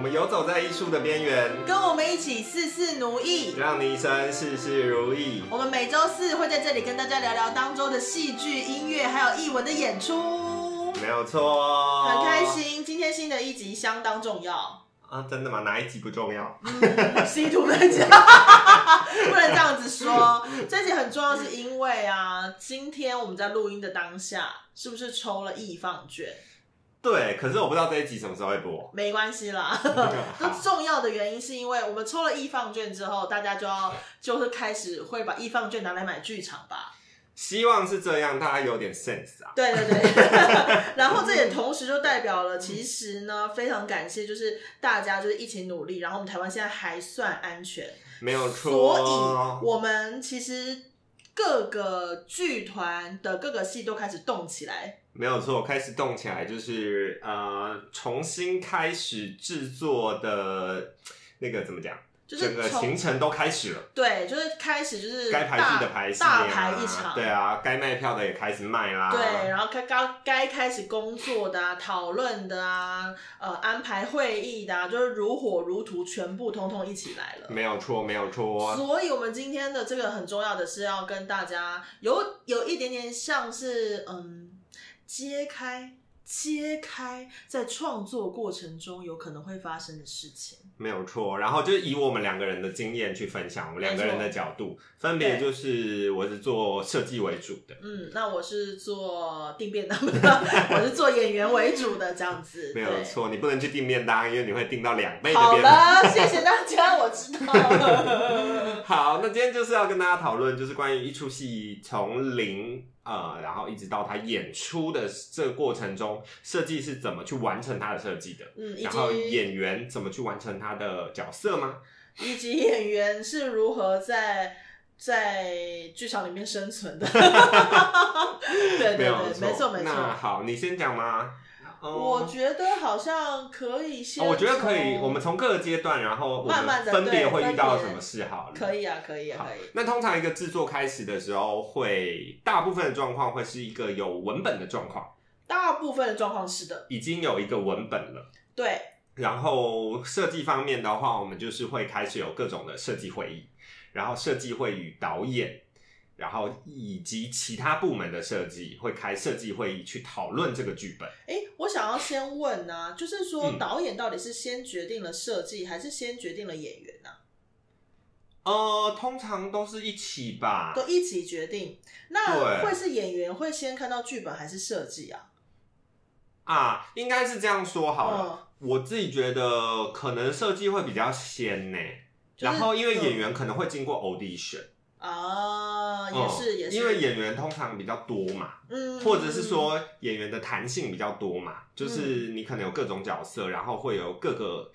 我们游走在艺术的边缘，跟我们一起事事如意，让你一生事事如意。我们每周四会在这里跟大家聊聊当周的戏剧、音乐，还有艺文的演出，没有错，很开心。今天新的一集相当重要啊！真的吗？哪一集不重要？嗯图不能讲，不能这样子说。这集很重要，是因为啊，今天我们在录音的当下，是不是抽了易放券？对，可是我不知道这一集什么时候会播。没关系啦 那重要的原因是因为我们抽了易放券之后，大家就要就是开始会把易放券拿来买剧场吧。希望是这样，大家有点 sense 啊。对对对，然后这也同时就代表了，其实呢，非常感谢，就是大家就是一起努力，然后我们台湾现在还算安全，没有错。所以我们其实各个剧团的各个戏都开始动起来。没有错，开始动起来，就是呃，重新开始制作的那个怎么讲？就是整个行程都开始了。对，就是开始就是该排戏的排戏，大排一场。对啊，该卖票的也开始卖啦。对，然后该该该开始工作的啊，讨论的啊，呃，安排会议的，啊，就是如火如荼，全部通通一起来了。没有错，没有错。所以，我们今天的这个很重要的是要跟大家有有一点点像是嗯。揭开，揭开在创作过程中有可能会发生的事情，没有错。然后就以我们两个人的经验去分享，我们两个人的角度，分别就是我是做设计为主的，嗯，那我是做订便当的，我是做演员为主的这样子，没有错。你不能去订便当，因为你会订到两倍的便当。好了，谢谢大家，我知道了。好，那今天就是要跟大家讨论，就是关于一出戏从零。呃，然后一直到他演出的这个过程中，设计是怎么去完成他的设计的？嗯，然后演员怎么去完成他的角色吗？以及演员是如何在在剧场里面生存的？对对对，没错没错。那好，你先讲吗？我觉得好像可以先，我觉得可以，我们从各个阶段，然后慢慢的分别会遇到什么事，好了。可以啊，可以啊，可以。那通常一个制作开始的时候，会大部分的状况会是一个有文本的状况，大部分的状况是的，已经有一个文本了。对。然后设计方面的话，我们就是会开始有各种的设计会议，然后设计会与导演。然后以及其他部门的设计会开设计会议去讨论这个剧本。哎，我想要先问呢，就是说导演到底是先决定了设计，还是先决定了演员呢？呃，通常都是一起吧，都一起决定。那会是演员会先看到剧本，还是设计啊？啊，应该是这样说好了。我自己觉得可能设计会比较先呢，然后因为演员可能会经过 audition。啊，也是也是，因为演员通常比较多嘛，嗯，或者是说演员的弹性比较多嘛，就是你可能有各种角色，然后会有各个，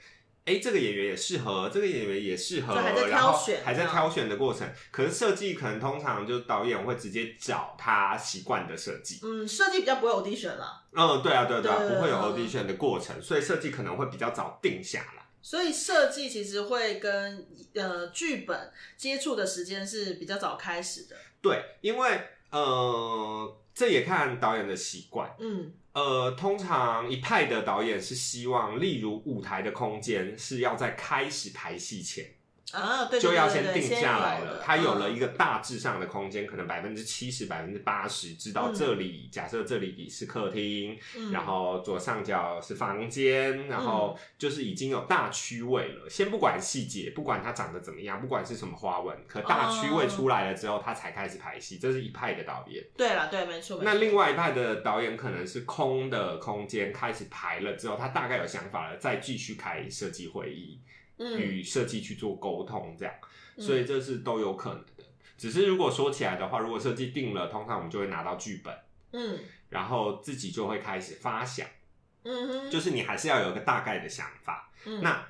哎，这个演员也适合，这个演员也适合，还在挑选，还在挑选的过程。可是设计可能通常就导演会直接找他习惯的设计，嗯，设计比较不会 audition 了，嗯，对啊，对对，不会有 audition 的过程，所以设计可能会比较早定下来。所以设计其实会跟呃剧本接触的时间是比较早开始的。对，因为呃这也看导演的习惯。嗯，呃，通常一派的导演是希望，例如舞台的空间是要在开始排戏前。啊，对，就要先定下来了。它有了一个大致上的空间，可能百分之七十、百分之八十，知道这里假设这里是客厅，然后左上角是房间，然后就是已经有大区位了。先不管细节，不管它长得怎么样，不管是什么花纹，可大区位出来了之后，他才开始排戏。这是一派的导演。对了，对，没错。那另外一派的导演可能是空的空间开始排了之后，他大概有想法了，再继续开设计会议。与设计去做沟通，这样，所以这是都有可能的。只是如果说起来的话，如果设计定了，通常我们就会拿到剧本，嗯，然后自己就会开始发想，嗯哼，就是你还是要有一个大概的想法。那，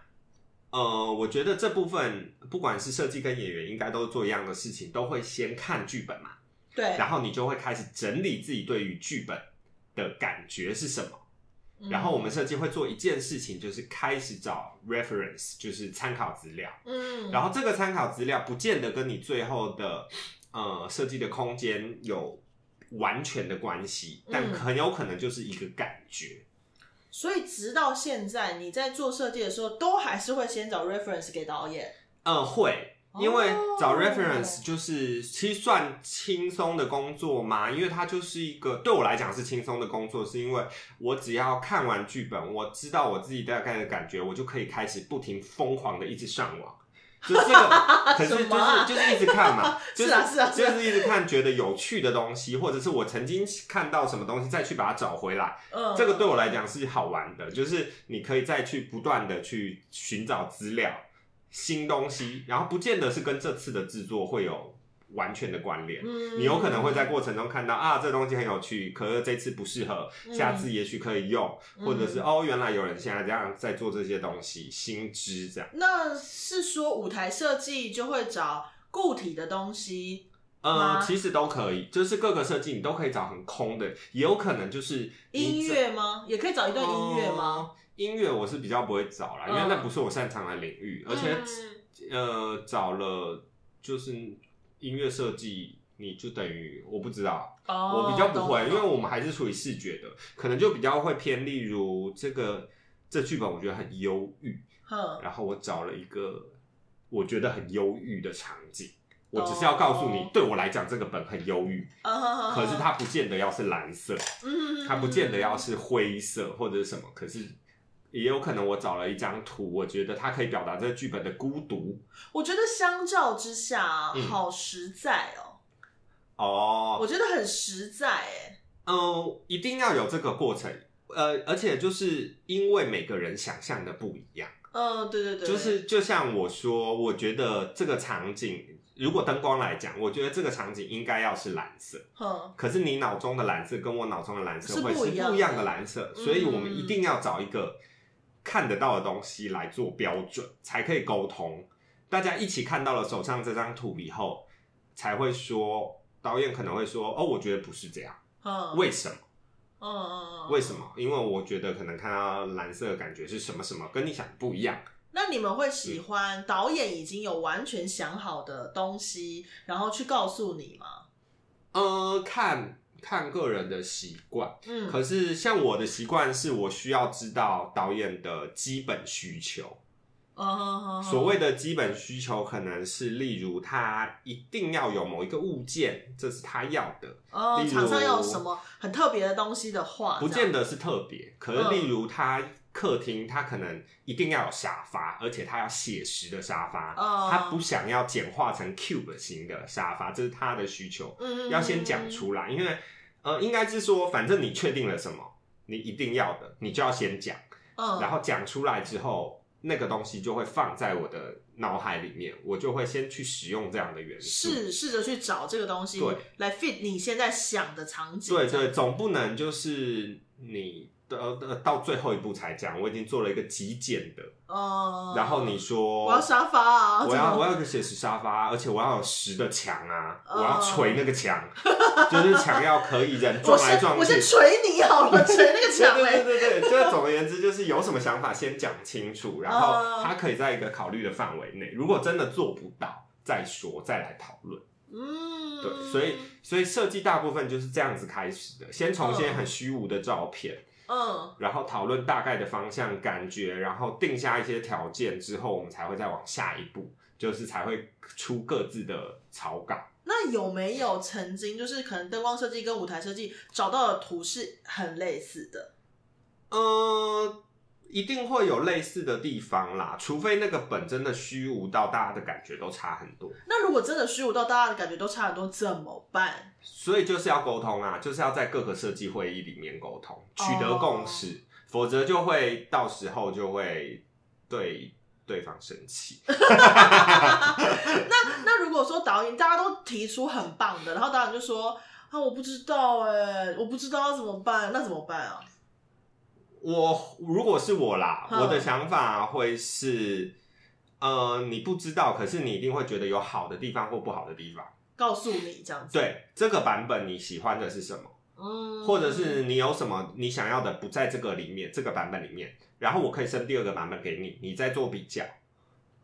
呃，我觉得这部分不管是设计跟演员，应该都做一样的事情，都会先看剧本嘛，对，然后你就会开始整理自己对于剧本的感觉是什么。然后我们设计会做一件事情，就是开始找 reference，就是参考资料。嗯，然后这个参考资料不见得跟你最后的呃设计的空间有完全的关系，但很有可能就是一个感觉。所以直到现在，你在做设计的时候，都还是会先找 reference 给导演。嗯，会，因为找哦 reference 就是其实算轻松的工作嘛，因为它就是一个对我来讲是轻松的工作，是因为我只要看完剧本，我知道我自己大概的感觉，我就可以开始不停疯狂的一直上网。就这个，可是就是啊就是一直看嘛，就是啊是啊是啊就是一直看觉得有趣的东西，或者是我曾经看到什么东西，再去把它找回来。嗯，这个对我来讲是好玩的，就是你可以再去不断的去寻找资料、新东西，然后不见得是跟这次的制作会有完全的关联。嗯，你有可能会在过程中看到啊，这东西很有趣，可是这次不适合，嗯下次也许可以用，嗯或者是哦，原来有人现在这样在做这些东西，新知这样。那是说舞台设计就会找固体的东西，呃，其实都可以，就是各个设计你都可以找很空的，也有可能就是音乐吗？也可以找一段音乐吗？哦音乐我是比较不会找啦，因为嗯那不是我擅长的领域，而且、嗯呃找了就是音乐设计，你就等于我不知道，哦，我比较不会，因为我们还是处于视觉的，可能就比较会偏，例如这个这剧本我觉得很忧郁，哼，然后我找了一个我觉得很忧郁的场景。我只是哦要告诉你，对我来讲这个本很忧郁，可是它不见得要是蓝色，嗯，它不见得要是灰色或者是什么，可是也有可能我找了一张图，我觉得它可以表达这个剧本的孤独我觉得相较之下，嗯好实在哦，哦。我觉得很实在哎，嗯，一定要有这个过程，呃，而且就是因为每个人想象的不一样，嗯，对对对，就是就像我说，我觉得这个场景。如果灯光来讲，我觉得这个场景应该要是蓝色，哼，可是你脑中的蓝色跟我脑中的蓝色会是不一样的蓝色，嗯所以我们一定要找一个看得到的东西来做标准，才可以沟通。大家一起看到了手上这张图以后，才会说导演可能会说：“哦，我觉得不是这样，嗯，为什么？嗯嗯嗯，为什么？因为我觉得可能看到蓝色的感觉是什么什么，跟你想的不一样。”那你们会喜欢导演已经有完全想好的东西，然后去告诉你吗？呃，看看个人的习惯。嗯，可是像我的习惯是我需要知道导演的基本需求。嗯哼哼哼所谓的基本需求，可能是例如他一定要有某一个物件，这是他要的，哦，场上要有什么很特别的东西的话，不见得是特别。可是嗯例如他客厅，他可能一定要有沙发，而且他要写实的沙发，哦他不想要简化成 cube 型的沙发，这是他的需求，嗯要先讲出来，因为呃，应该是说，反正你确定了什么，你一定要的，你就要先讲。嗯，然后讲出来之后，那个东西就会放在我的脑海里面，我就会先去使用这样的元素。试试着去找这个东西，对，来 fit 你现在想的场景，对对，总不能就是你的呃到最后一步才讲，我已经做了一个极简的，哦，然后你说我要沙发啊，我要我要个写实沙发，而且我要有实的墙啊，哦我要捶那个墙，就是墙要可以人撞来撞去。我先捶你好了，捶那个墙嘞，对对对，就是总而言之，就是有什么想法先讲清楚，然后哦他可以在一个考虑的范围内。如果真的做不到，再说，再来讨论。嗯，对，所以所以设计大部分就是这样子开始的，先从一些很虚无的照片，嗯，然后讨论大概的方向、感觉，然后定下一些条件之后，我们才会再往下一步，就是才会出各自的草稿。那有没有曾经就是可能灯光设计跟舞台设计找到的图是很类似的？呃，一定会有类似的地方啦，除非那个本真的虚无到大家的感觉都差很多，那如果真的虚无到大家的感觉都差很多，怎么办？所以就是要沟通啊，就是要在各个设计会议里面沟通，取得共识，否则就会到时候就会对对方生气。那那如果说导演大家都提出很棒的，然后导演就说啊我不知道哎、我不知道要怎么办，那怎么办啊？我如果是我啦，嗯我的想法会是，呃，你不知道，可是你一定会觉得有好的地方或不好的地方。告诉你这样子，，对，这个版本你喜欢的是什么？嗯，或者是你有什么你想要的不在这个里面，这个版本里面，然后我可以生第二个版本给你，你再做比较。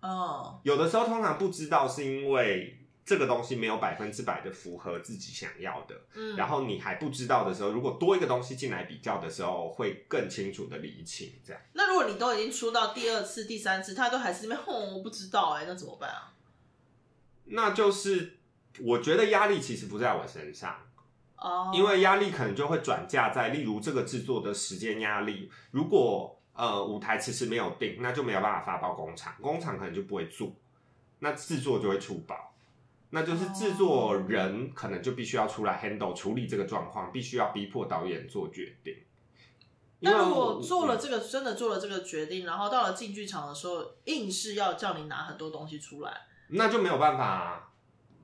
哦，有的时候通常不知道是因为这个东西没有百分之百的符合自己想要的，嗯，然后你还不知道的时候，如果多一个东西进来比较的时候，会更清楚的理清。这样，那如果你都已经出到第二次、第三次，他都还是那边哼，我不知道哎、那怎么办啊？那就是我觉得压力其实不在我身上，哦，因为压力可能就会转嫁在，例如这个制作的时间压力，如果呃舞台迟迟没有定，那就没有办法发包工厂，工厂可能就不会做，那制作就会出包，那就是制作人可能就必须要出来 handle 处理这个状况，必须要逼迫导演做决定。那如果做了这个，真的做了这个决定，然后到了进剧场的时候，硬是要叫你拿很多东西出来，那就没有办法、啊，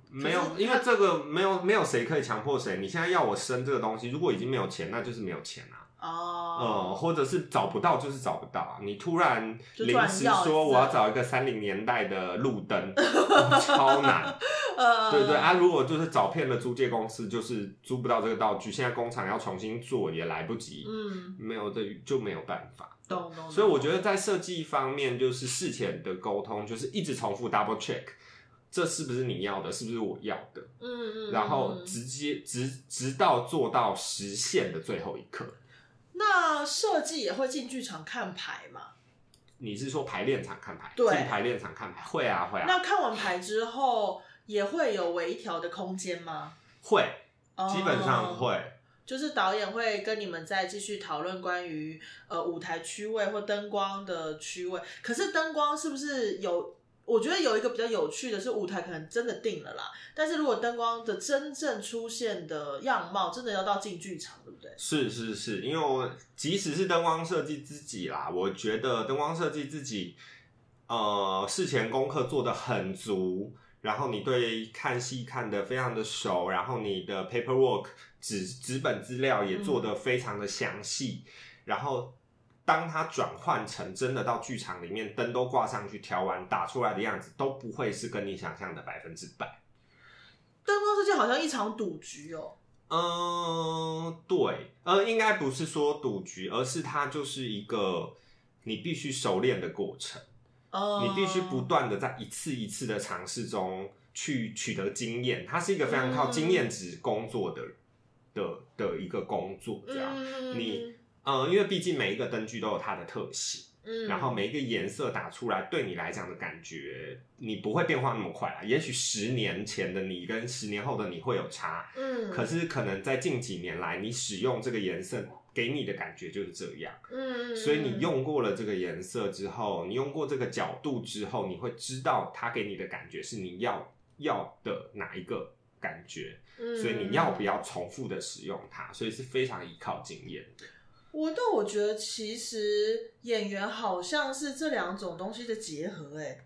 没有因为这个没有没有谁可以强迫谁。你现在要我生这个东西，如果已经没有钱，那就是没有钱啊。呃，哦，或者是找不到就是找不到啊。你突然临时说我要找一个三零年代的路灯，超难。呃，对对啊，如果就是找遍了租借公司，就是租不到这个道具，现在工厂要重新做也来不及，嗯，没有的就没有办法。懂懂。所以我觉得，在设计方面，就是事前的沟通，就是一直重复 double check，这是不是你要的，是不是我要的，嗯嗯，然后嗯直接直直到做到实现的最后一刻。那设计也会进剧场看牌吗？你是说排练场看牌？对进排练场看牌会啊会啊那看完牌之后，也会有微调的空间吗？会，哦基本上会。就是导演会跟你们再继续讨论关于呃舞台区位或灯光的区位。可是灯光是不是有？我觉得有一个比较有趣的是，舞台可能真的定了啦，但是如果灯光的真正出现的样貌，真的要到进剧场，对不对？是是是，因为我即使是灯光设计自己啦，我觉得灯光设计自己，呃，事前功课做的很足，然后你对看戏看的非常的熟，然后你的 paperwork 纸纸本资料也做的非常的详细，然后当它转换成真的到剧场里面，灯都挂上去，调完打出来的样子，都不会是跟你想象的百分之百。灯光设计好像一场赌局哦。嗯，对，呃，应该不是说赌局，而是它就是一个你必须熟练的过程，哦、你必须不断的在一次一次的尝试中去取得经验，它是一个非常靠经验值工作的、的的一个工作，这样。嗯，你呃，因为毕竟每一个灯具都有它的特性，嗯，然后每一个颜色打出来，对你来讲的感觉，你不会变化那么快啊。也许十年前的你跟十年后的你会有差，嗯，可是可能在近几年来，你使用这个颜色给你的感觉就是这样，嗯，嗯，所以你用过了这个颜色之后，你用过这个角度之后，你会知道它给你的感觉是你要要的哪一个感觉，嗯，所以你要不要重复的使用它，所以是非常依靠经验的。我但我觉得其实演员好像是这两种东西的结合，哎，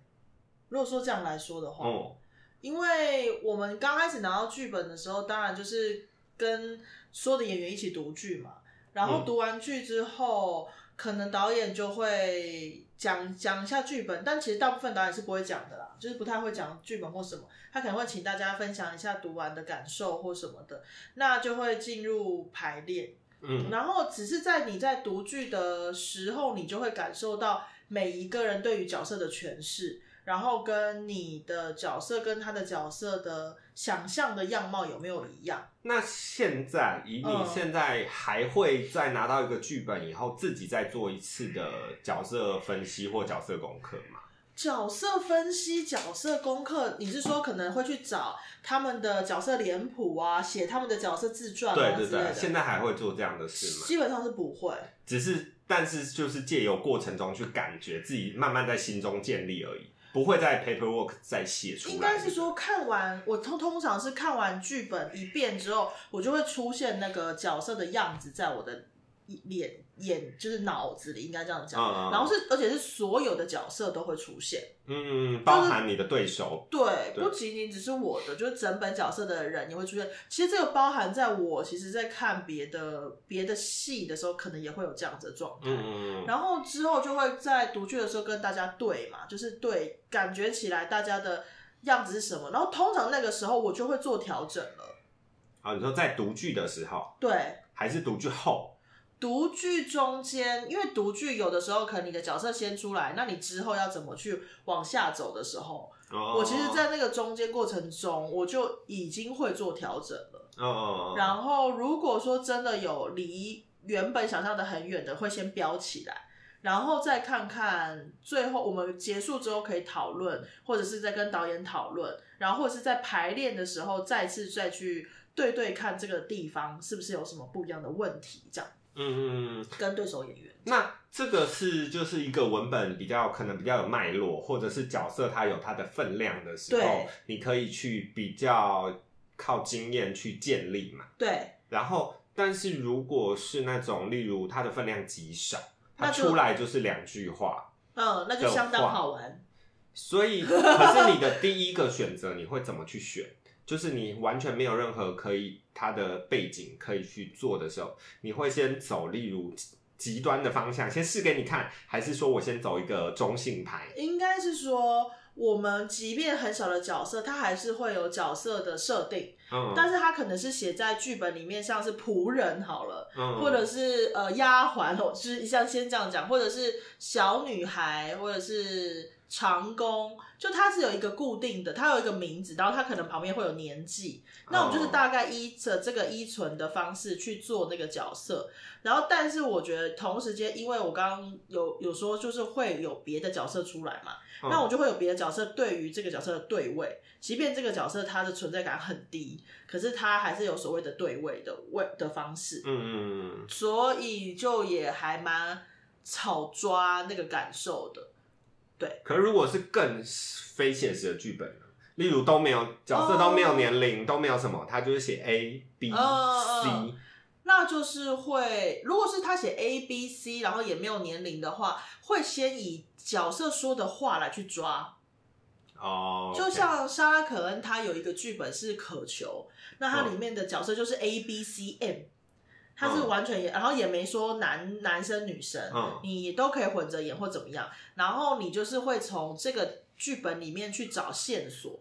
如果说这样来说的话，哦，因为我们刚开始拿到剧本的时候，当然就是跟所有的演员一起读剧嘛，然后嗯。读完剧之后，可能导演就会讲讲一下剧本，但其实大部分导演是不会讲的啦，就是不太会讲剧本或什么，他可能会请大家分享一下读完的感受或什么的，那就会进入排练。嗯，然后只是在你在读剧的时候，你就会感受到每一个人对于角色的诠释，然后跟你的角色跟他的角色的想象的样貌有没有一样？那现在以你嗯现在还会再拿到一个剧本以后，自己再做一次的角色分析或角色功课吗？角色分析、角色功课，你是说可能会去找他们的角色脸谱啊，写他们的角色自传对对对，啊之类的？现在还会做这样的事吗？基本上是不会。只是，但是就是借由过程中去感觉自己慢慢在心中建立而已，不会在 paperwork 再写出来。应该是说看完我通通常是看完剧本一遍之后，我就会出现那个角色的样子在我的脸眼就是脑子里，应该这样讲。嗯嗯嗯然后是而且是所有的角色都会出现，嗯，包含你的对手，对，对不仅仅只是我的，就是整本角色的人也会出现。其实这个包含在我其实在看别的别的戏的时候，可能也会有这样子的状态。嗯嗯嗯，然后之后就会在读剧的时候跟大家对嘛，就是对，感觉起来大家的样子是什么，然后通常那个时候我就会做调整了。啊，你说在读剧的时候，对，还是读剧后？读剧中间，因为独剧有的时候可能你的角色先出来，那你之后要怎么去往下走的时候，我其实，在那个中间过程中，我就已经会做调整了。哦，然后如果说真的有离原本想象的很远的，会先标起来，然后再看看最后我们结束之后可以讨论，或者是在跟导演讨论，然后或者是在排练的时候再次再去对对看这个地方是不是有什么不一样的问题，这样。嗯嗯嗯，跟对手演员。那这个是就是一个文本比较可能比较有脉络，或者是角色它有它的分量的时候，你可以去比较靠经验去建立嘛。对，然后，但是如果是那种例如它的分量极少，它出来就是两句话，嗯，那就相当好玩。所以可是你的第一个选择你会怎么去选？就是你完全没有任何可以它的背景可以去做的时候，你会先走例如极端的方向，先试给你看，还是说我先走一个中性牌？应该是说，我们即便很小的角色，它还是会有角色的设定，嗯，但是它可能是写在剧本里面，像是仆人好了，嗯或者是呃丫鬟，哦，就是像先这样讲，或者是小女孩，或者是长工，就它是有一个固定的，它有一个名字，然后它可能旁边会有年纪，那我们就是大概依着这个依存的方式去做那个角色，然后但是我觉得同时间，因为我刚刚有有说就是会有别的角色出来嘛，嗯那我就会有别的角色对于这个角色的对位，即便这个角色它的存在感很低，可是它还是有所谓的对位的位的方式，嗯嗯嗯。所以就也还蛮好抓那个感受的。可是如果是更非现实的剧本呢？例如都没有角色都没有年龄、都没有什么，他就是写 A B C，那就是会，如果是他写 A B C，然后也没有年龄的话，会先以角色说的话来去抓。哦，就像莎拉可恩，他有一个剧本是渴求，那它里面的角色就是 A B C M，它是完全也，然后也没说男男生女生，嗯。你都可以混着演或怎么样，然后你就是会从这个剧本里面去找线索。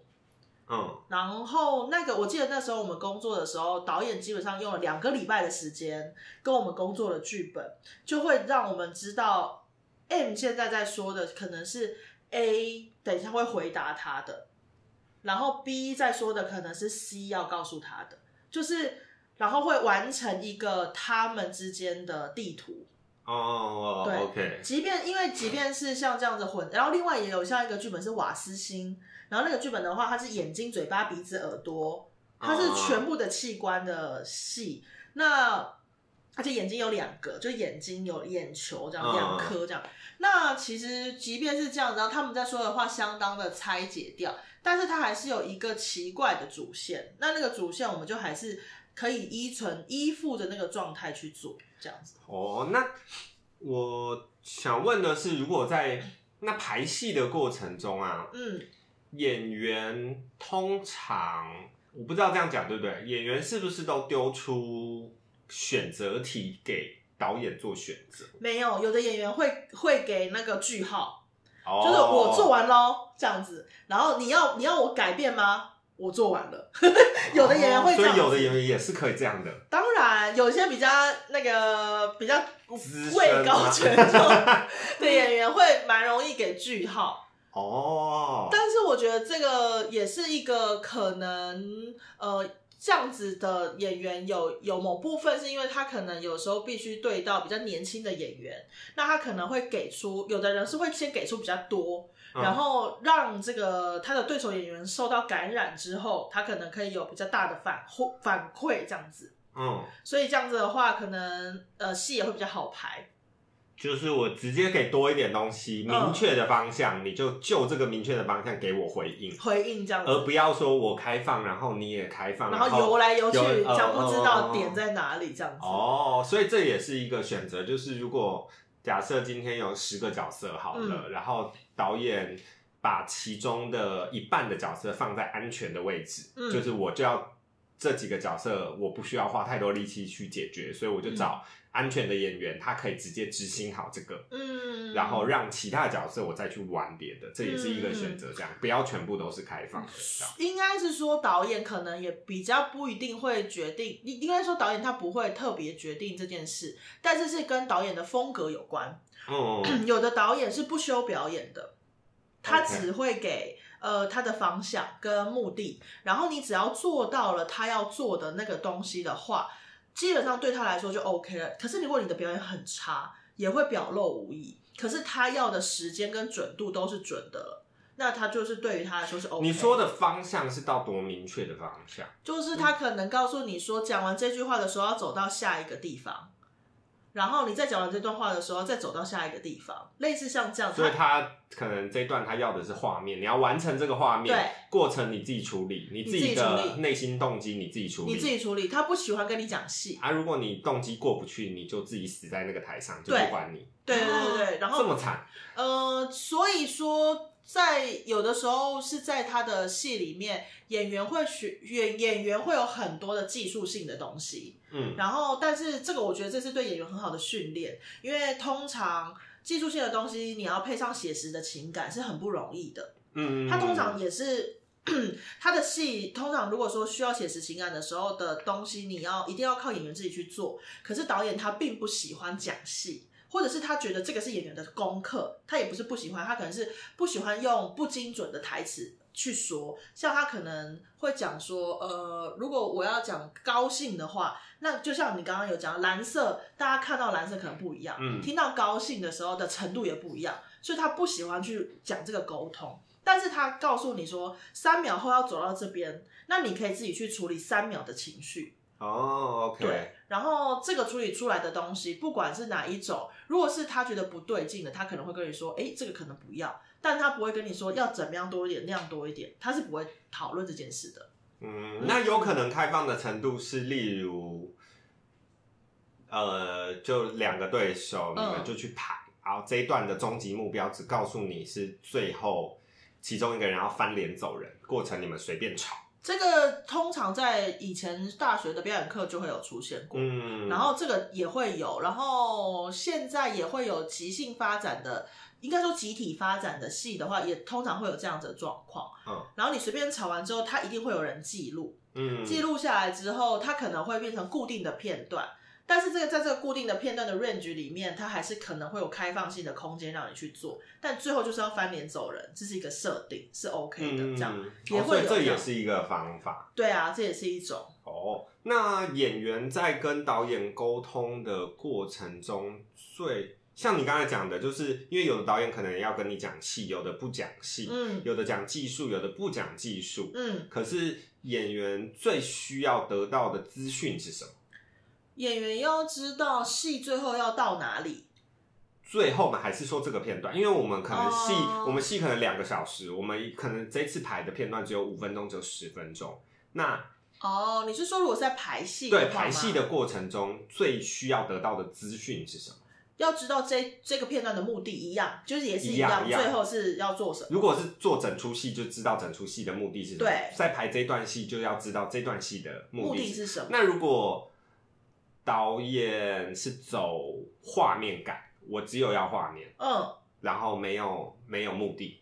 嗯。然后那个，我记得那时候我们工作的时候，导演基本上用了两个礼拜的时间跟我们工作的剧本，就会让我们知道 M 现在在说的可能是 A，等一下会回答他的，然后 B 在说的可能是 C 要告诉他的，就是然后会完成一个他们之间的地图。哦对，OK，即便因为即便是像这样子混，然后另外也有像一个剧本是瓦斯星，然后那个剧本的话，它是眼睛、嘴巴、鼻子、耳朵，它是全部的器官的戏。那而且眼睛有两个，就眼睛有眼球这样嗯两颗这样。那其实即便是这样，然后他们在说的话相当的拆解掉，但是它还是有一个奇怪的主线。那那个主线我们就还是可以依存依附的那个状态去做这样子。哦，那我想问的是，如果在那排戏的过程中啊，嗯，演员通常我不知道这样讲对不对？演员是不是都丢出选择题给导演做选择？没有，有的演员会会给那个句号，哦就是我做完喽这样子，然后你要你要我改变吗？我做完了。有的演员会这样子，哦所以有的演员也是可以这样的。当然有些比较那个比较资深位高吗权重的演员会蛮容易给句号。哦，但是我觉得这个也是一个可能，呃，这样子的演员有有某部分是因为他可能有时候必须对到比较年轻的演员，那他可能会给出，有的人是会先给出比较多，嗯然后让这个他的对手演员受到感染之后，他可能可以有比较大的反馈反馈这样子，嗯，所以这样子的话，可能呃戏也会比较好排。就是我直接给多一点东西，嗯明确的方向，你就就这个明确的方向给我回应，回应这样子，而不要说我开放，然后你也开放，然后游来游去，有呃讲不知道呃点在哪里这样子。哦，所以这也是一个选择，就是如果假设今天有十个角色好了，嗯。然后导演把其中的一半的角色放在安全的位置，嗯就是我就要这几个角色我不需要花太多力气去解决，所以我就找安全的演员，他可以直接执行好这个。嗯，然后让其他的角色我再去玩别的，这也是一个选择。这样、不要全部都是开放的，应该是说导演可能也比较不一定会决定，应应该说导演他不会特别决定这件事，但是是跟导演的风格有关。嗯，有的导演是不修表演的，他只会给呃他的方向跟目的，然后你只要做到了他要做的那个东西的话，基本上对他来说就 OK 了。可是如果你的表演很差，也会表露无遗。可是他要的时间跟准度都是准的了，那他就是对于他来说是 OK。你说的方向是到多明确的方向？就是他可能告诉你说，讲完这句话的时候要走到下一个地方。然后你在讲完这段话的时候，再走到下一个地方，类似像这样。所以他可能这段他要的是画面，你要完成这个画面，对过程你自己处理，你自己的内心动机你自己处理，你自己处理。他不喜欢跟你讲戏啊，如果你动机过不去，你就自己死在那个台上，就不管你。对对对对，然后这么惨。呃，所以说。在有的时候是在他的戏里面，演员会学演演员会有很多的技术性的东西，嗯，然后但是这个我觉得这是对演员很好的训练，因为通常技术性的东西你要配上写实的情感是很不容易的，嗯，他通常也是 他的戏通常如果说需要写实情感的时候的东西，你要一定要靠演员自己去做，可是导演他并不喜欢讲戏。或者是他觉得这个是演员的功课，他也不是不喜欢，他可能是不喜欢用不精准的台词去说。像他可能会讲说，呃，如果我要讲高兴的话，那就像你刚刚有讲蓝色，大家看到蓝色可能不一样，嗯，听到高兴的时候的程度也不一样，所以他不喜欢去讲这个沟通。但是他告诉你说，三秒后要走到这边，那你可以自己去处理三秒的情绪。哦，OK。对，然后这个处理出来的东西，不管是哪一种，如果是他觉得不对劲的，他可能会跟你说，哎，这个可能不要，但他不会跟你说要怎么样多一点，那样多一点，他是不会讨论这件事的。嗯，那有可能开放的程度是，例如，呃，就两个对手，你们就去排，然后这一段的终极目标只告诉你是最后其中一个人要翻脸走人，过程你们随便吵。这个通常在以前大学的表演课就会有出现过，嗯，然后这个也会有，然后现在也会有即兴发展的，应该说集体发展的戏的话，也通常会有这样子的状况。嗯，然后你随便吵完之后，它一定会有人记录，嗯，记录下来之后，它可能会变成固定的片段。但是这个在这个固定的片段的 range 里面，它还是可能会有开放性的空间让你去做，但最后就是要翻脸走人，这是一个设定，是 OK 的，这样也会有。这也是一个方法。对啊，这也是一种。哦，那演员在跟导演沟通的过程中，最像你刚才讲的，就是因为有的导演可能要跟你讲戏，有的不讲戏，嗯，有的讲技术，有的不讲技术，嗯，可是演员最需要得到的资讯是什么？演员要知道戏最后要到哪里。最后嘛，还是说这个片段？因为我们可能戏，我们戏可能两个小时，我们可能这次排的片段只有五分钟，只有十分钟。那哦，你是说如果是在排戏？对，排戏的过程中最需要得到的资讯是什么？要知道这这个片段的目的一样，就是也是一样，一样最后是要做什么？如果是做整出戏，就知道整出戏的目的是什么。对，在排这段戏就要知道这段戏的目的是什么。那如果导演是走画面感，我只有要画面，嗯，然后没有没有目的，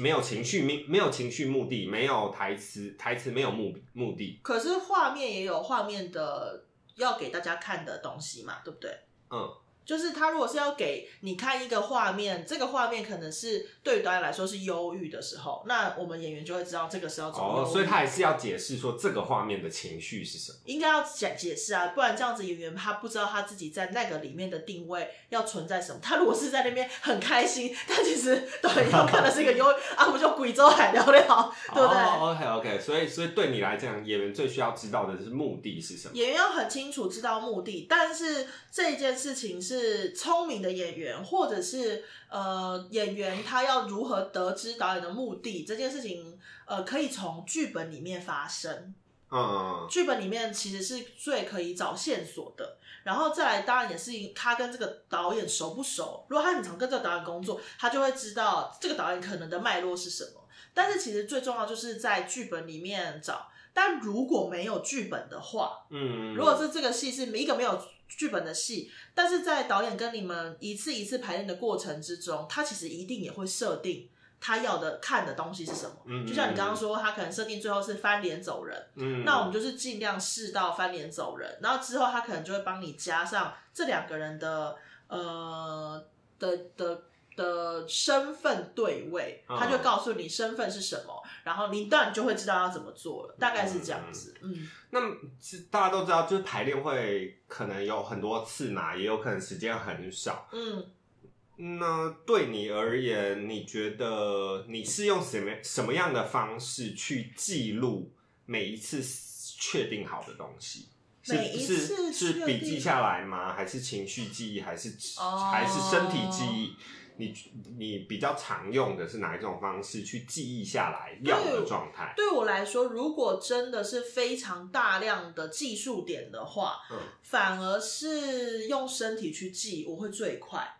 没有情绪，没没有情绪目的，没有台词，台词没有目目的。可是画面也有画面的要给大家看的东西嘛，对不对？嗯。就是他如果是要给你看一个画面，这个画面可能是对于导演来说是忧郁的时候，那我们演员就会知道这个是要走哦，所以他还是要解释说这个画面的情绪是什么，应该要解解释啊，不然这样子演员他不知道他自己在那个里面的定位要存在什么。他如果是在那边很开心，但其实导演要看的是一个忧啊，我们就贵州海聊聊，对不对？OK OK，所以所以对你来讲，演员最需要知道的是目的是什么？演员要很清楚知道目的，但是这件事情是聪明。的演员，或者是呃演员，他要如何得知导演的目的这件事情，呃，可以从剧本里面发生。嗯，剧本里面其实是最可以找线索的。然后再来，当然也是他跟这个导演熟不熟。如果他很常跟这个导演工作，他就会知道这个导演可能的脉络是什么。但是其实最重要就是在剧本里面找。但如果没有剧本的话，嗯，如果是这个戏是一个没有剧本的戏，但是在导演跟你们一次一次排练的过程之中，他其实一定也会设定他要的看的东西是什么。嗯，就像你刚刚说，他可能设定最后是翻脸走人，嗯，那我们就是尽量试到翻脸走人，然后之后他可能就会帮你加上这两个人的呃的的。的身份对位，他就告诉你身份是什么，然后你当然就会知道要怎么做了，大概是这样子。嗯，那是大家都知道，就是排练会可能有很多次嘛，也有可能时间很少。嗯，那对你而言，你觉得你是用什么什么样的方式去记录每一次确定好的东西？每一次是笔记下来吗？还是情绪记忆？还是还是身体记忆？你你比较常用的是哪一种方式去记忆下来要的状态？对我来说，如果真的是非常大量的技术点的话，嗯，反而是用身体去记，我会最快。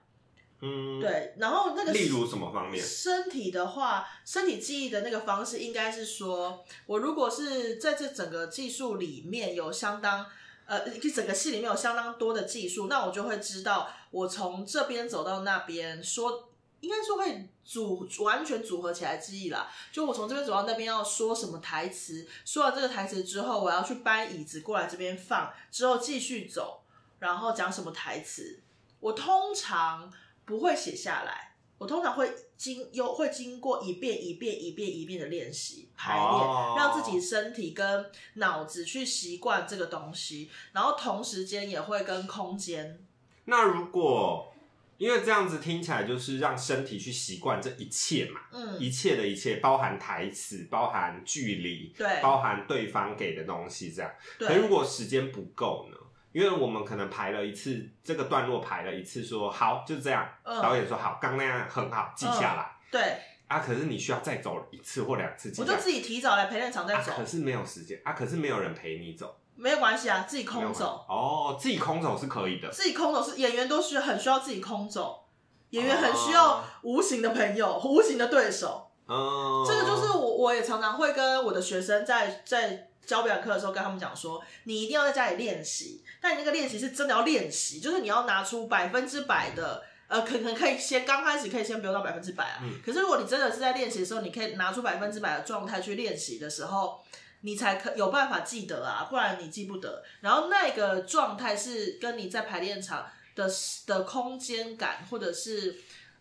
嗯，对。然后那个例如什么方面？身体的话，身体记忆的那个方式应该是说，我如果是在这整个技术里面有相当。呃，一整个戏里面有相当多的技术，那我就会知道，我从这边走到那边，说应该说会组完全组合起来记忆啦。就我从这边走到那边要说什么台词，说完这个台词之后，我要去搬椅子过来这边放，之后继续走，然后讲什么台词，我通常不会写下来。我通常会经有会经过一遍一遍一遍一遍的练习排练，让自己身体跟脑子去习惯这个东西，然后同时间也会跟空间。那如果因为这样子听起来就是让身体去习惯这一切嘛，嗯，一切的一切包含台词，包含距离，对，包含对方给的东西，这样。可如果时间不够呢？因为我们可能排了一次这个段落，排了一次，说好就这样。导演说好，刚那样很好，记下来。对啊，可是你需要再走一次或两次。我就自己提早来陪练场再走。可是没有时间啊，可是没有人陪你走。没有关系啊，自己空走。哦，自己空走是可以的。自己空走是演员都需很需要自己空走，演员很需要无形的朋友、无形的对手。嗯，这个就是我，我也常常会跟我的学生在在。教表演课的时候，跟他们讲说，你一定要在家里练习，但你那个练习是真的要练习，就是你要拿出百分之百的，呃，可能可以先刚开始可以先不用到百分之百啊。可是如果你真的是在练习的时候，你可以拿出百分之百的状态去练习的时候，你才可有办法记得啊，不然你记不得。然后那个状态是跟你在排练场的的空间感，或者是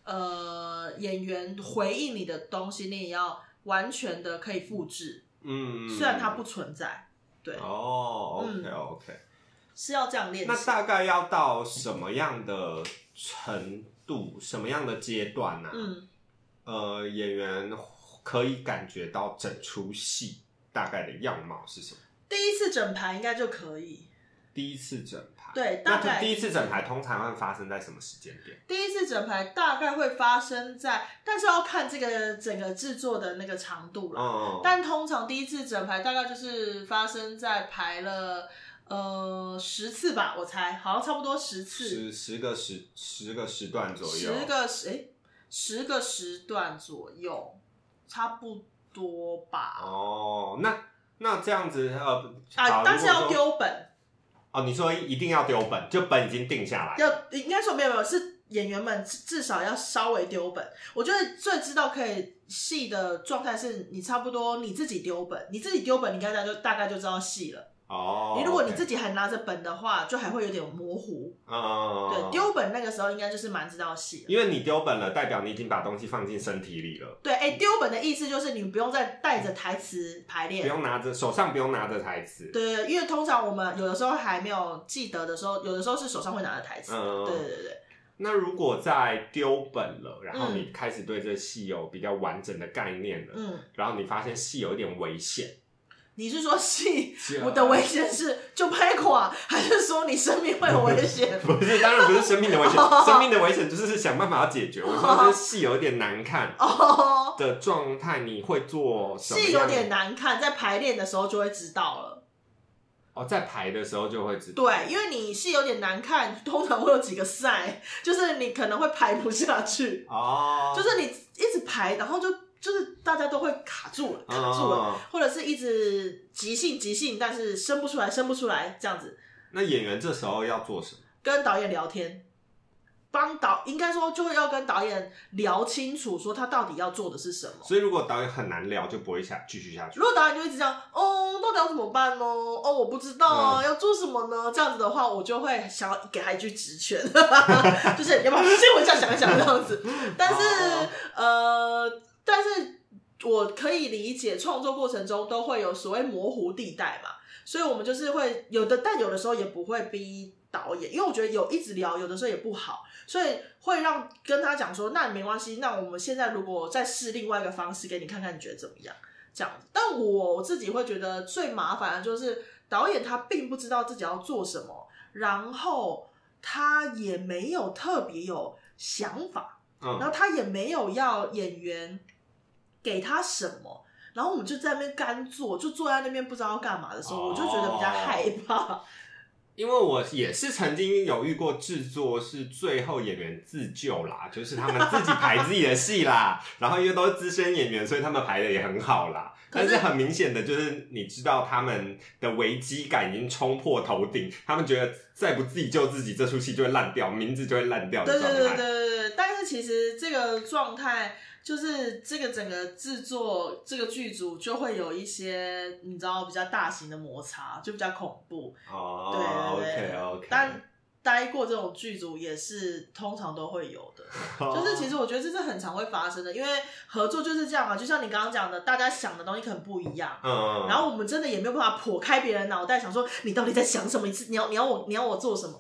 呃演员回应你的东西，你也要完全的可以复制。嗯，虽然它不存在，对哦，OK OK，是要这样练。那大概要到什么样的程度、什么样的阶段呢？嗯，呃，演员可以感觉到整出戏大概的样貌是什么？第一次整排应该就可以。第一次整。对，那第一次整排通常会发生在什么时间点？第一次整排大概会发生在，但是要看这个整个制作的那个长度了。嗯但通常第一次整排大概就是发生在排了呃十次吧，我猜好像差不多十次。十十个时十个时段左右。十个十哎十个时段左右，差不多吧。哦，那那这样子呃啊，但是要丢本。哦，你说一定要丢本，就本已经定下来。要应该说没有没有，是演员们至少要稍微丢本。我觉得最知道可以戏的状态是你差不多你自己丢本，你自己丢本，你大概就大概就知道戏了。哦，你如果你自己还拿着本的话，就还会有点模糊。哦，对，丢本那个时候应该就是蛮知道戏。因为你丢本了，代表你已经把东西放进身体里了。对，哎，丢本的意思就是你不用再带着台词排练，不用拿着手上不用拿着台词。对，因为通常我们有的时候还没有记得的时候，有的时候是手上会拿着台词。嗯，对对对。那如果在丢本了，然后你开始对这戏有比较完整的概念了，嗯，然后你发现戏有一点危险。你是说戏 我的危险是就拍垮，还是说你生命会有危险？不是，当然不是生命的危险，生命的危险就是想办法要解决。我说是戏有点难看的状态，你会做戏有点难看，在排练的时候就会知道了。哦，在排的时候就会知道。对，因为你戏有点难看，通常会有几个赛，就是你可能会排不下去。哦，就是你一直排，然后就。就是大家都会卡住了，卡住了，或者是一直即兴即兴，但是生不出来，生不出来这样子。那演员这时候要做什么？跟导演聊天。帮导，应该说就会要跟导演聊清楚，说他到底要做的是什么。所以如果导演很难聊，就不会下继续下去。如果导演就一直这样，哦，到底要怎么办呢？哦，我不知道啊，要做什么呢？这样子的话，我就会想要给他一句直拳，就是要不要先回家想一想这样子。但是呃，但是我可以理解，创作过程中都会有所谓模糊地带嘛，所以我们就是会有的，但有的时候也不会逼导演，因为我觉得有一直聊，有的时候也不好。所以会让跟他讲说，那没关系，那我们现在如果再试另外一个方式给你看看，你觉得怎么样？这样子，但我自己会觉得最麻烦的就是导演他并不知道自己要做什么，然后他也没有特别有想法，然后他也没有要演员给他什么，然后我们就在那边干坐，就坐在那边不知道要干嘛的时候，我就觉得比较害怕。因为我也是曾经有遇过制作是最后演员自救啦，就是他们自己排自己的戏啦，然后因为都是资深演员，所以他们排的也很好啦。但是很明显的就是，你知道他们的危机感已经冲破头顶，他们觉得再不自己救自己，这出戏就会烂掉，名字就会烂掉的状态。对对对对对。但是其实这个状态。就是这个整个制作这个剧组就会有一些你知道比较大型的摩擦，就比较恐怖。哦，对对对。但待过这种剧组也是通常都会有的。就是其实我觉得这是很常会发生的，因为合作就是这样嘛。就像你刚刚讲的，大家想的东西可能不一样。嗯。然后我们真的也没有办法破开别人脑袋，想说你到底在想什么？你你要你要我你要我做什么？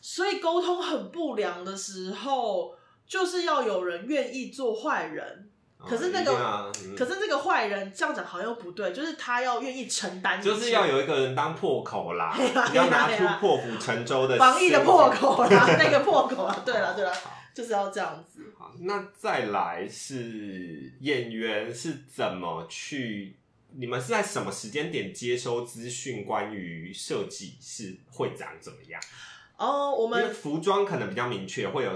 所以沟通很不良的时候。就是要有人愿意做坏人，可是那个，可是这个坏人这样讲好像又不对，就是他要愿意承担，就是要有一个人当破口啦，要拿出破釜沉舟的防疫的破口啦，那个破口啊，对了对了，就是要这样子。好，那再来是演员是怎么去？你们是在什么时间点接收资讯？关于设计是会长怎么样？哦，我们服装可能比较明确，会有。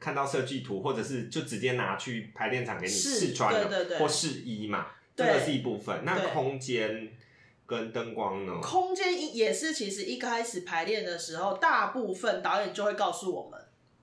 看到设计图，或者是就直接拿去排练场给你试穿的，或试衣嘛，这个是一部分。那空间跟灯光呢？空间也是，其实一开始排练的时候，大部分导演就会告诉我们。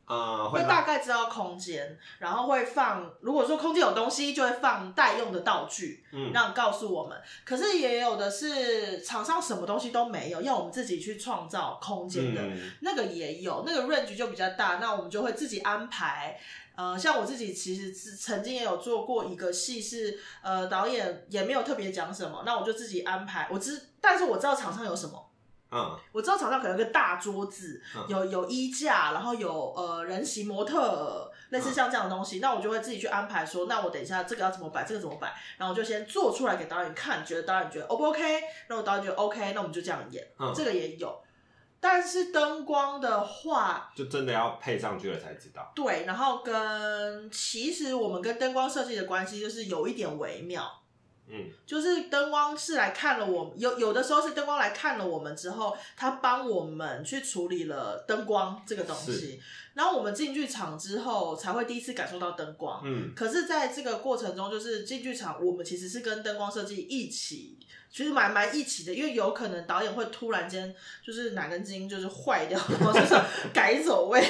呃，会大概知道空间，然后会放。如果说空间有东西，就会放待用的道具，嗯，让告诉我们。可是也有的是场上什么东西都没有，要我们自己去创造空间的，那个也有。那个 range 就比较大，那我们就会自己安排。呃，像我自己其实是曾经也有做过一个戏，是呃导演也没有特别讲什么，那我就自己安排。我知，但是我知道场上有什么。嗯，我知道场上可能有个大桌子，有有衣架，然后有呃人形模特，类似像这样的东西，那我就会自己去安排说，那我等一下这个要怎么摆，这个怎么摆，然后我就先做出来给导演看，觉得导演觉得 O 不 OK，那我导演觉得 OK，那我们就这样演，这个也有。但是灯光的话，就真的要配上去了才知道。对，然后跟其实我们跟灯光设计的关系就是有一点微妙。嗯，就是灯光是来看了我们，有有的时候是灯光来看了我们之后，他帮我们去处理了灯光这个东西，然后我们进剧场之后才会第一次感受到灯光。嗯，可是在这个过程中，就是进剧场，我们其实是跟灯光设计一起，其实蛮蛮一起的，因为有可能导演会突然间就是哪根筋就是坏掉，然后就是改走位，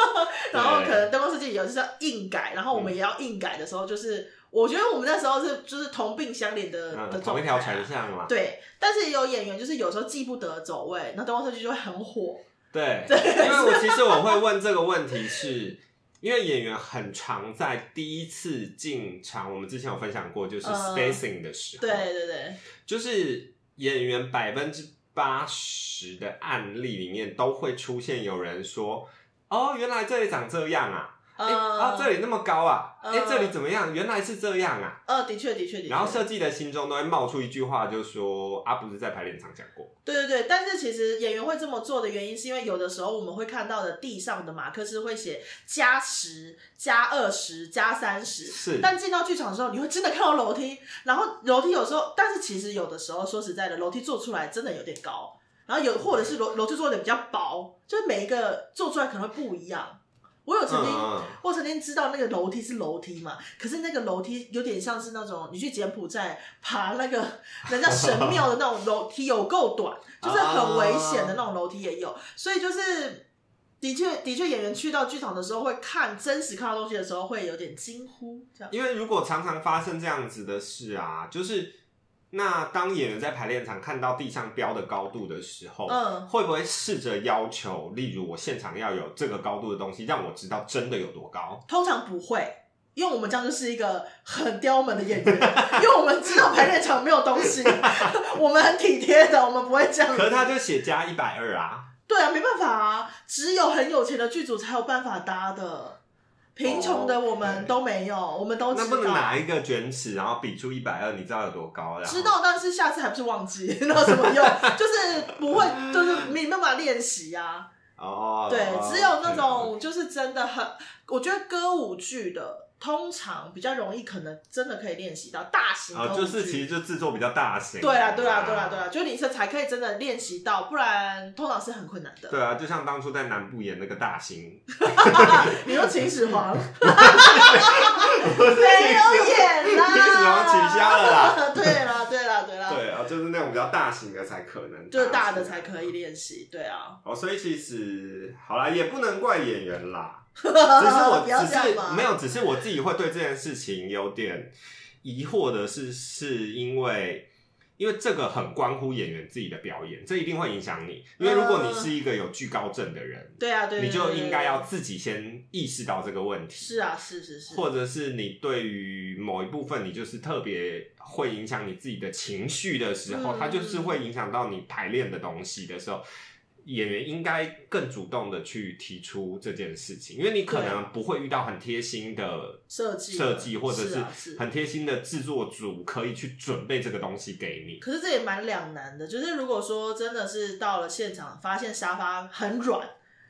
然后可能灯光设计有时候硬改，然后我们也要硬改的时候，就是。我觉得我们那时候是就是同病相怜的的同一条船上嘛。对，但是有演员就是有时候记不得走位，那灯光设计就会很火。对，因为我其实我会问这个问题，是 因为演员很常在第一次进场，我们之前有分享过，就是 spacing 的时候，对对对，就是演员百分之八十的案例里面都会出现有人说：“哦，原来这里长这样啊。”哎啊，这里那么高啊！哎，这里怎么样？原来是这样啊！呃，的确，的确，的确。然后设计的心中都会冒出一句话，就说：“啊，不是在排练场讲过。”对对对，但是其实演员会这么做的原因，是因为有的时候我们会看到的地上的马克思会写加十、加二十、加三十。是。但进到剧场的时候，你会真的看到楼梯，然后楼梯有时候，但是其实有的时候，说实在的，楼梯做出来真的有点高，然后有或者是楼楼梯做的比较薄，就是每一个做出来可能会不一样。我有曾经，我曾经知道那个楼梯是楼梯嘛，可是那个楼梯有点像是那种你去柬埔寨爬那个人家神庙的那种楼梯，有够短，就是很危险的那种楼梯也有，所以就是的的确，的确，演员去到剧场的时候，会看真实看到东西的时候，会有点惊呼。这样，因为如果常常发生这样子的事啊，就是那当演员在排练场看到地上标的高度的时候，嗯，会不会试着要求，例如我现场要有这个高度的东西，让我知道真的有多高？通常不会，因为我们这样就是一个很刁门的演员，因为我们知道排练场没有东西，我们很体贴的，我们不会这样。可是他就写加一百二啊。对啊，没办法啊，只有很有钱的剧组才有办法搭的，贫穷的我们都没有，我们都知道。那不能拿一个卷尺，然后比出一百二，你知道有多高？知道，但是下次还不是忘记，那有什么用？就是不会，就是没办法练习呀。哦，对，只有那种就是真的很，我觉得歌舞剧的。通常比较容易，可能真的可以练习到大型啊，就是其实就制作比较大型。对啊，对啊，对啊，对啊，就你这才可以真的练习到，不然通常是很困难的。对啊，就像当初在南部演那个大型，你说 秦始皇，没有演啦，秦始皇取消了啦。对啦，对啦，对啦。对啊，就是那种比较大型的才可能，就是大的才可以练习。对啊。哦，所以其实好啦，也不能怪演员啦。只是我只是没有，只是我自己会对这件事情有点疑惑的是，是因为因为这个很关乎演员自己的表演，这一定会影响你。因为如果你是一个有惧高症的人，对啊，对，你就应该要自己先意识到这个问题。是啊，是是是，或者是你对于某一部分，你就是特别会影响你自己的情绪的时候，它就是会影响到你排练的东西的时候。演员应该更主动的去提出这件事情，因为你可能不会遇到很贴心的设计设计，或者是很贴心的制作组可以去准备这个东西给你。可是这也蛮两难的，就是如果说真的是到了现场，发现沙发很软，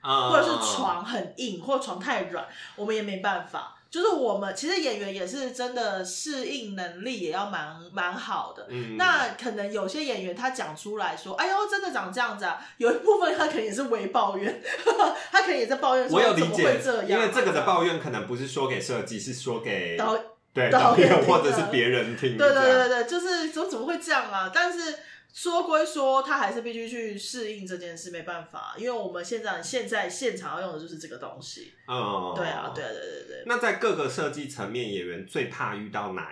或者是床很硬，或床太软，我们也没办法。就是我们其实演员也是真的适应能力也要蛮蛮好的。嗯，那可能有些演员他讲出来说：“哎呦，真的长这样子啊！”有一部分他可能也是微抱怨，他可能也在抱怨说：“怎么会这样？”因为这个的抱怨可能不是说给设计，是说给导对导演或者是别人听。对对对对，就是怎怎么会这样啊？但是。说归说，他还是必须去适应这件事，没办法，因为我们现在现在现场要用的就是这个东西。嗯，对啊，对啊对对对。那在各个设计层面，演员最怕遇到哪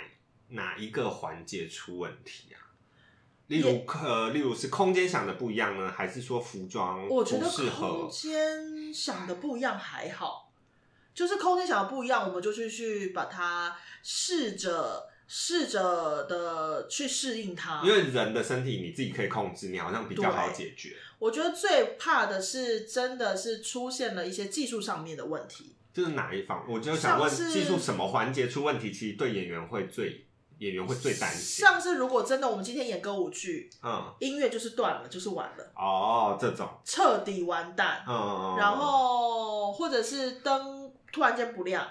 哪一个环节出问题啊？例如，呃，例如是空间想的不一样呢，还是说服装？我觉得空间想的不一样还好，就是空间想的不一样，我们就去去把它试着。试着的去适应它，因为人的身体你自己可以控制，你好像比较好解决。我觉得最怕的是，真的是出现了一些技术上面的问题。就是哪一方？我就想问，技术什么环节出问题，其实对演员会最演员会最担心。像是如果真的我们今天演歌舞剧，嗯，音乐就是断了，就是完了。哦，这种彻底完蛋。嗯嗯，然后或者是灯突然间不亮。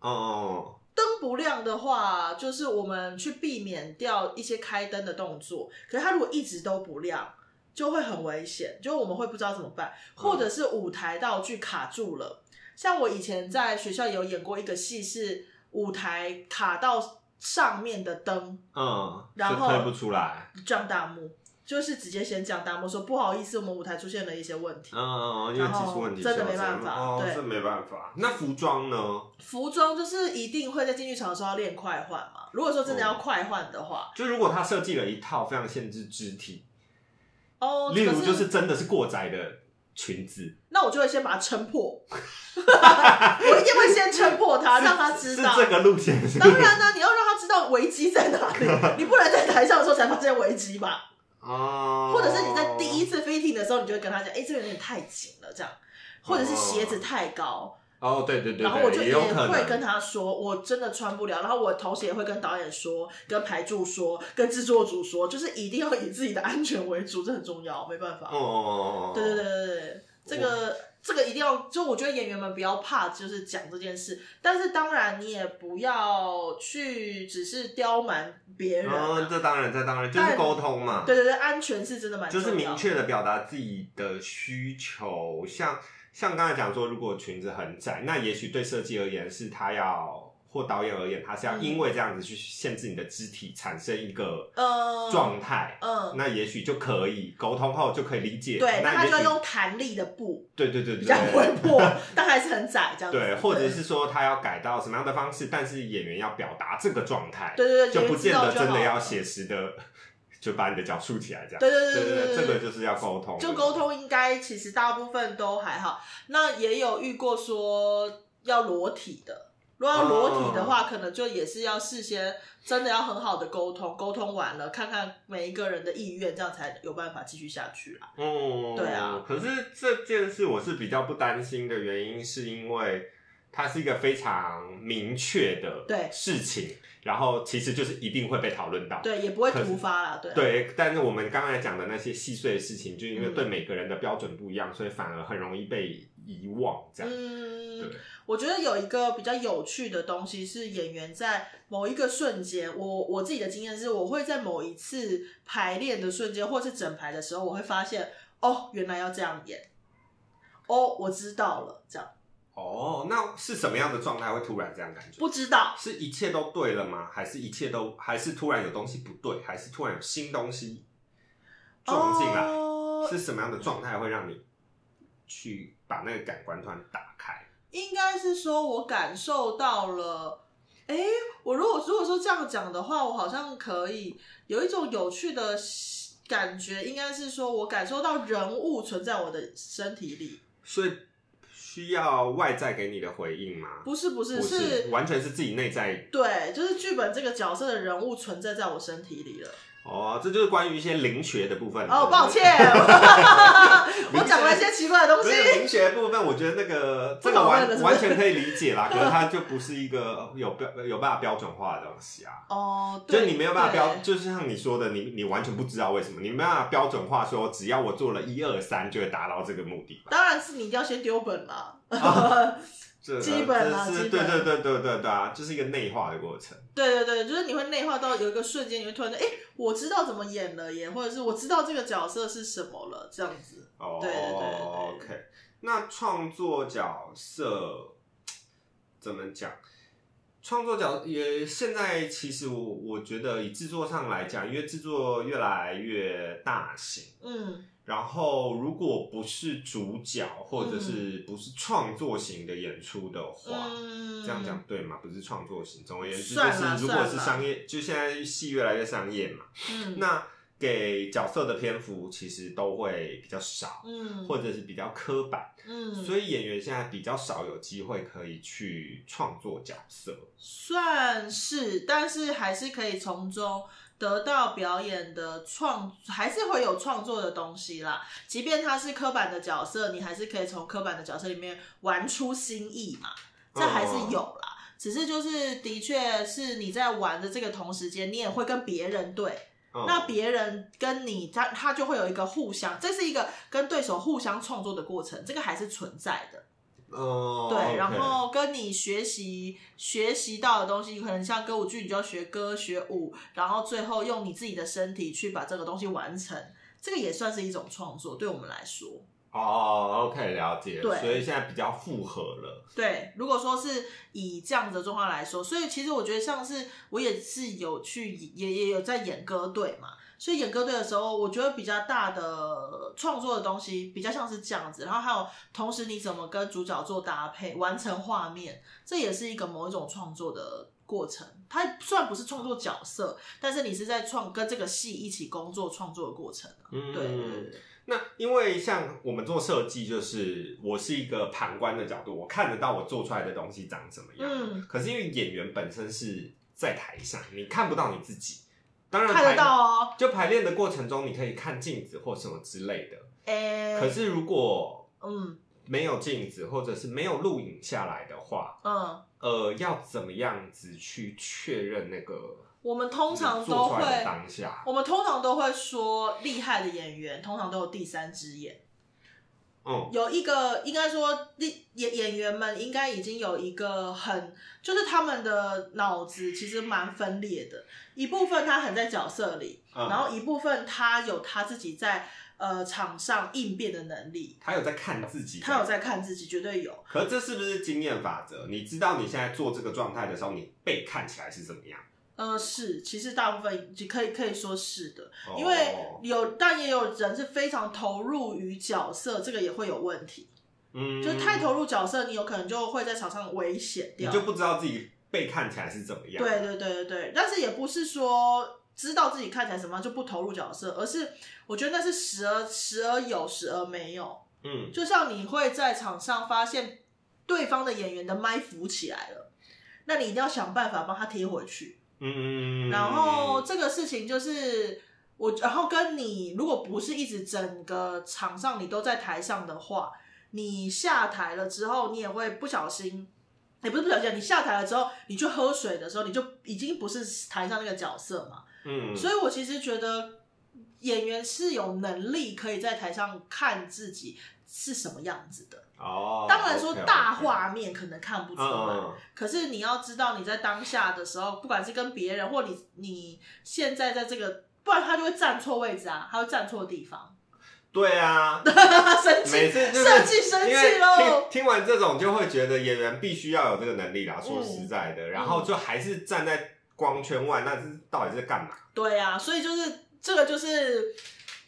哦。灯不亮的话，就是我们去避免掉一些开灯的动作。可是它如果一直都不亮，就会很危险，就我们会不知道怎么办，或者是舞台道具卡住了。像我以前在学校有演过一个戏，是舞台卡到上面的灯，嗯，然后推不出来，撞大幕。就是直接先讲大幕说不好意思，我们舞台出现了一些问题。嗯嗯因为技术问题，真的没办法，对，这没办法。那服装呢？服装就是一定会在进剧场的时候要练快换嘛。如果说真的要快换的话，就如果他设计了一套非常限制肢体，哦，例如就是真的是过窄的裙子，那我就会先把它撑破。我一定会先撑破它，让他知道这个路线。当然呢，你要让他知道危机在哪里，你不能在台上的时候才发现危机吧。哦，或者是你在第一次 fitting 的时候，你就会跟他讲，哎，这个有点太紧了，这样，或者是鞋子太高。哦，对对对，然后我就也会跟他说，我真的穿不了。然后我同时也会跟导演说，跟排助说，跟制作组说，就是一定要以自己的安全为主，这很重要，没办法。哦哦对对对对对，这个。这个一定要，就我觉得演员们不要怕，就是讲这件事。但是当然，你也不要去只是刁蛮别人。嗯，这当然，这当然就是沟通嘛。对对对，安全是真的蛮就是明确的表达自己的需求。像像刚才讲说，如果裙子很窄，那也许对设计而言是他要或导演而言，他是要因为这样子去限制你的肢体，产生一个呃状态，嗯，那也许就可以沟通后就可以理解。对，那他就要用弹力的布，对对对对，比较活泼，但还是很窄这样子。对，或者是说他要改到什么样的方式，但是演员要表达这个状态，对对对，就不见得真的要写实的，就把你的脚竖起来这样。对对对对对这个就是要沟通，就沟。通应该其实大部分都还好。那也有遇过说要裸体的，如果要裸体的话，可能就也是要事先真的要很好的沟通，沟通完了看看每一个人的意愿，这样才有办法继续下去啦。哦，对啊可是这件事我是比较不担心的原因，是因为它是一个非常明确的对事情，然后其实就是一定会被讨论到。对，也不会突发啦，对啊对，但是我们刚才讲的那些细碎的事情，就因为嗯对每个人的标准不一样，所以反而很容易被遗忘。这样，嗯对，我觉得有一个比较有趣的东西是演员在某一个瞬间，我我自己的经验是，我会在某一次排练的瞬间，或是整排的时候，我会发现，哦，原来要这样演，哦，我知道了，这样哦，那是什么样的状态会突然这样感觉？不知道，是一切都对了吗？还是一切都还是突然有东西不对？还是突然有新东西撞进来？哦是什么样的状态会让你去把那个感官突然打开？应该是说我感受到了。哎，我如果如果说这样讲的话，我好像可以有一种有趣的感觉，应该是说我感受到人物存在我的身体里，所以需要外在给你的回应吗？不是不是不是，完全是自己内在。对，就是剧本这个角色的人物存在在我身体里了。哦，这就是关于一些灵学的部分。哦，抱歉，我讲了一些奇怪的东不西。是灵学的部分，我觉得那个这个完完全可以理解啦，可是它就不是一个有标有办法标准化的东西啊。哦，对就是你没有办法标，对就是像你说的，你你完全不知道为什么，你没办法标准化说，只要我做了一二三就会达到这个目的吧？当然是你一定要先丢本啦。这基本啦是基本对对对对对对啊，就是一个内化的过程。对对对，就是你会内化到有一个瞬间，你会突然间，哎，我知道怎么演了耶，或者是我知道这个角色是什么了，这样子。哦对对对对，OK。那创作角色怎么讲？创作角也现在其实我我觉得以制作上来讲，因为制作越来越大型，嗯，然后如果不是主角或者是不是创作型的演出的话，嗯这样讲对吗？不是创作型，总而言之，就是如果是商业，就现在戏越来越商业嘛，嗯。那给角色的篇幅其实都会比较少，嗯。或者是比较刻板，嗯，所以演员现在比较少有机会可以去创作角色。算是，但是还是可以从中得到表演的创，还是会有创作的东西啦。即便他是刻板的角色，你还是可以从刻板的角色里面玩出新意嘛，这还是有啦。只是就是，的确是你在玩的这个同时间，你也会跟别人对，嗯那别人跟你他他就会有一个互相，这是一个跟对手互相创作的过程，这个还是存在的。哦，对然后跟你学习学习到的东西，可能像歌舞剧，你就要学歌学舞，然后最后用你自己的身体去把这个东西完成，这个也算是一种创作，对我们来说。哦，OK，了解。对所以现在比较复合了。对，如果说是以这样子的状况来说，所以其实我觉得像是我也是有去也也有在演歌队嘛，所以演歌队的时候，我觉得比较大的创作的东西比较像是这样子，然后还有同时你怎么跟主角做搭配，完成画面，这也是一个某一种创作的过程。它虽然不是创作角色，但是你是在创跟这个戏一起工作创作的过程啊。嗯对那因为像我们做设计，就是我是一个旁观的角度，我看得到我做出来的东西长怎么样。嗯，可是因为演员本身是在台上，你看不到你自己。当然看得排到哦。就排练的过程中，你可以看镜子或什么之类的。欸、可是如果嗯没有镜子，或者是没有录影下来的话，嗯。呃，要怎么样子去确认那个我们通常做都会，当下？我们通常都会说，厉害的演员通常都有第三只眼。嗯，有一个应该说，演演演员们应该已经有一个很，就是他们的脑子其实蛮分裂的，一部分他很在角色里，嗯然后一部分他有他自己在呃场上应变的能力。他有在看自己，他有在看自己，绝对有。可这是不是经验法则？你知道你现在做这个状态的时候，你被看起来是怎么样？呃，是，其实大部分就可以可以说是的，因为有，但也有人是非常投入于角色，这个也会有问题。嗯，就是太投入角色，你有可能就会在场上危险掉，你就不知道自己被看起来是怎么样。对对对对对，但是也不是说知道自己看起来什么样就不投入角色，而是我觉得那是时而时而有，时而没有。嗯，就像你会在场上发现对方的演员的麦浮起来了，那你一定要想办法帮他贴回去。嗯，然后这个事情就是我，然后跟你如果不是一直整个场上你都在台上的话，你下台了之后，你也会不小心，也不是不小心，你下台了之后，你去喝水的时候，你就已经不是台上那个角色嘛。嗯，所以我其实觉得演员是有能力可以在台上看自己是什么样子的。哦，当然说大画面可能看不出来，可是你要知道你在当下的时候，不管是跟别人或你你现在在这个，不然他就会站错位置啊，他会站错地方。对啊，生气，每次设计生气喽。听听完这种就会觉得演员必须要有这个能力啦。说实在的，然后就还是站在光圈外，那是到底是干嘛？对啊，所以就是这个就是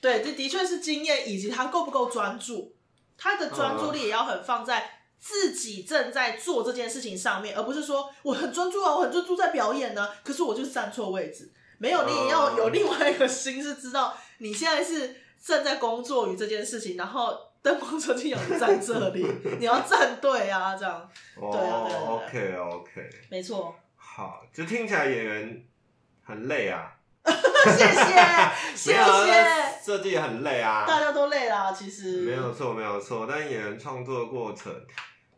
对，这的确是经验以及他够不够专注。他的专注力也要很放在自己正在做这件事情上面，而不是说我很专注啊，我很专注在表演呢。可是我就是站错位置，没有，你也要有另外一个心，是知道你现在是正在工作于这件事情，然后灯光设计有人在这里，你要站对啊，这样。对啊，对 OK OK，没错。好，就听起来演员很累啊。谢谢，谢谢。设计也很累啊，大家都累啦，其实。没有错，没有错。但演员创作的过程，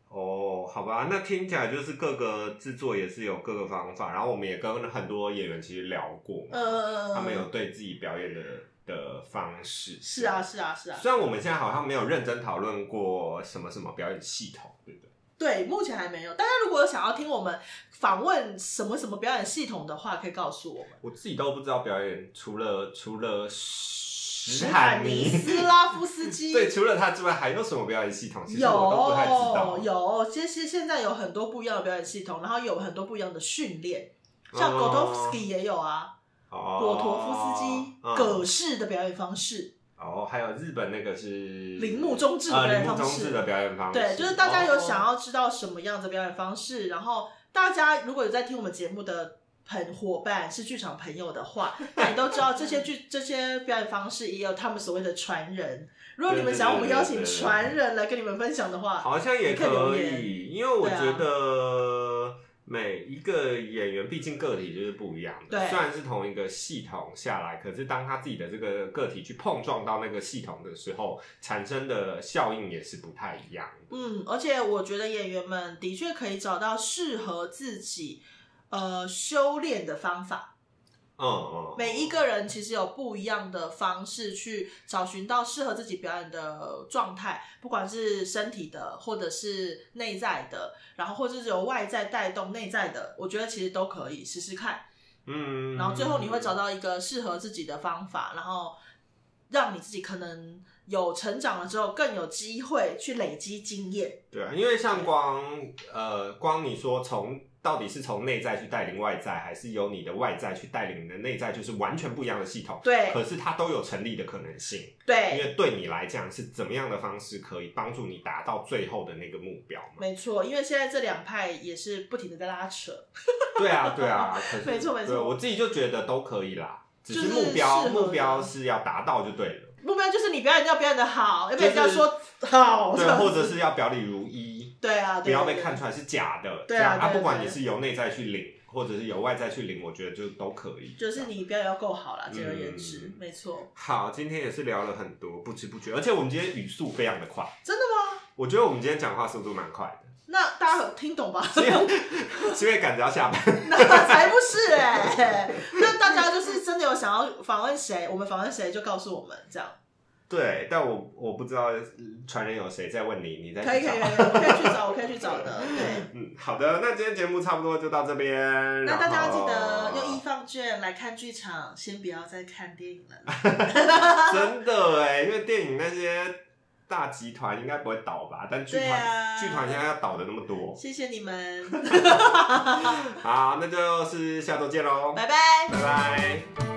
哦，好吧，那听起来就是各个制作也是有各个方法。然后我们也跟很多演员其实聊过，嗯他们有对自己表演的的方式。是啊，是啊，是啊。虽然我们现在好像没有认真讨论过什么什么表演系统，对不对？对，目前还没有。大家如果想要听我们访问什么什么表演系统的话，可以告诉我们。我自己都不知道表演，除了除了史坦尼斯拉夫斯基，对，除了他之外，还有什么表演系统？其实我都不太知道。有，其实现在有很多不一样的表演系统，然后有很多不一样的训练，像果托夫斯基也有啊，果陀夫斯基葛式的表演方式。哦，还有日本那个是铃木中志的表演方式，的表演方式，对，就是大家有想要知道什么样的表演方式，然后大家如果有在听我们节目的朋伙伴是剧场朋友的话，那你都知道这些剧这些表演方式也有他们所谓的传人。如果你们想我们邀请传人来跟你们分享的话，好像也可以，因为我觉得。每一个演员毕竟个体就是不一样的，虽然是同一个系统下来，可是当他自己的这个个体去碰撞到那个系统的时候，产生的效应也是不太一样。嗯，而且我觉得演员们的确可以找到适合自己呃修炼的方法。嗯嗯，每一个人其实有不一样的方式去找寻到适合自己表演的状态，不管是身体的，或者是内在的，然后或者是由外在带动内在的，我觉得其实都可以试试看。嗯，然后最后你会找到一个适合自己的方法，然后让你自己可能有成长了之后更有机会去累积经验。对啊，因为像光呃光你说从。到底是从内在去带领外在，还是由你的外在去带领你的内在，就是完全不一样的系统。对，可是它都有成立的可能性。对，因为对你来讲是怎么样的方式可以帮助你达到最后的那个目标？没错，因为现在这两派也是不停的在拉扯。对啊，对啊，没错没错，我自己就觉得都可以啦，只是目标目标是要达到就对了。目标就是你表演要表演的好，要不然要说好？对，或者是要表里如一。对啊，不要被看出来是假的。对啊，啊，不管你是由内在去领，或者是由外在去领，我觉得就都可以。就是你表演要够好啦，简而言之，没错。好，今天也是聊了很多，不知不觉，而且我们今天语速非常的快。真的吗？我觉得我们今天讲话速度蛮快的。那大家有听懂吧？是因为赶着要下班。那才不是哎！那大家就是真的有想要访问谁，我们访问谁就告诉我们这样。对，但我我不知道传人有谁在问你，你在可以可以可以，我可以去找，我可以去找的。对，嗯，好的，那今天节目差不多就到这边。那大家要记得用一放券来看剧场，先不要再看电影了。真的哎，因为电影那些。大集团应该不会倒吧？但剧团剧团现在要倒的那么多。谢谢你们。好，那就是下周见喽，拜拜，拜拜。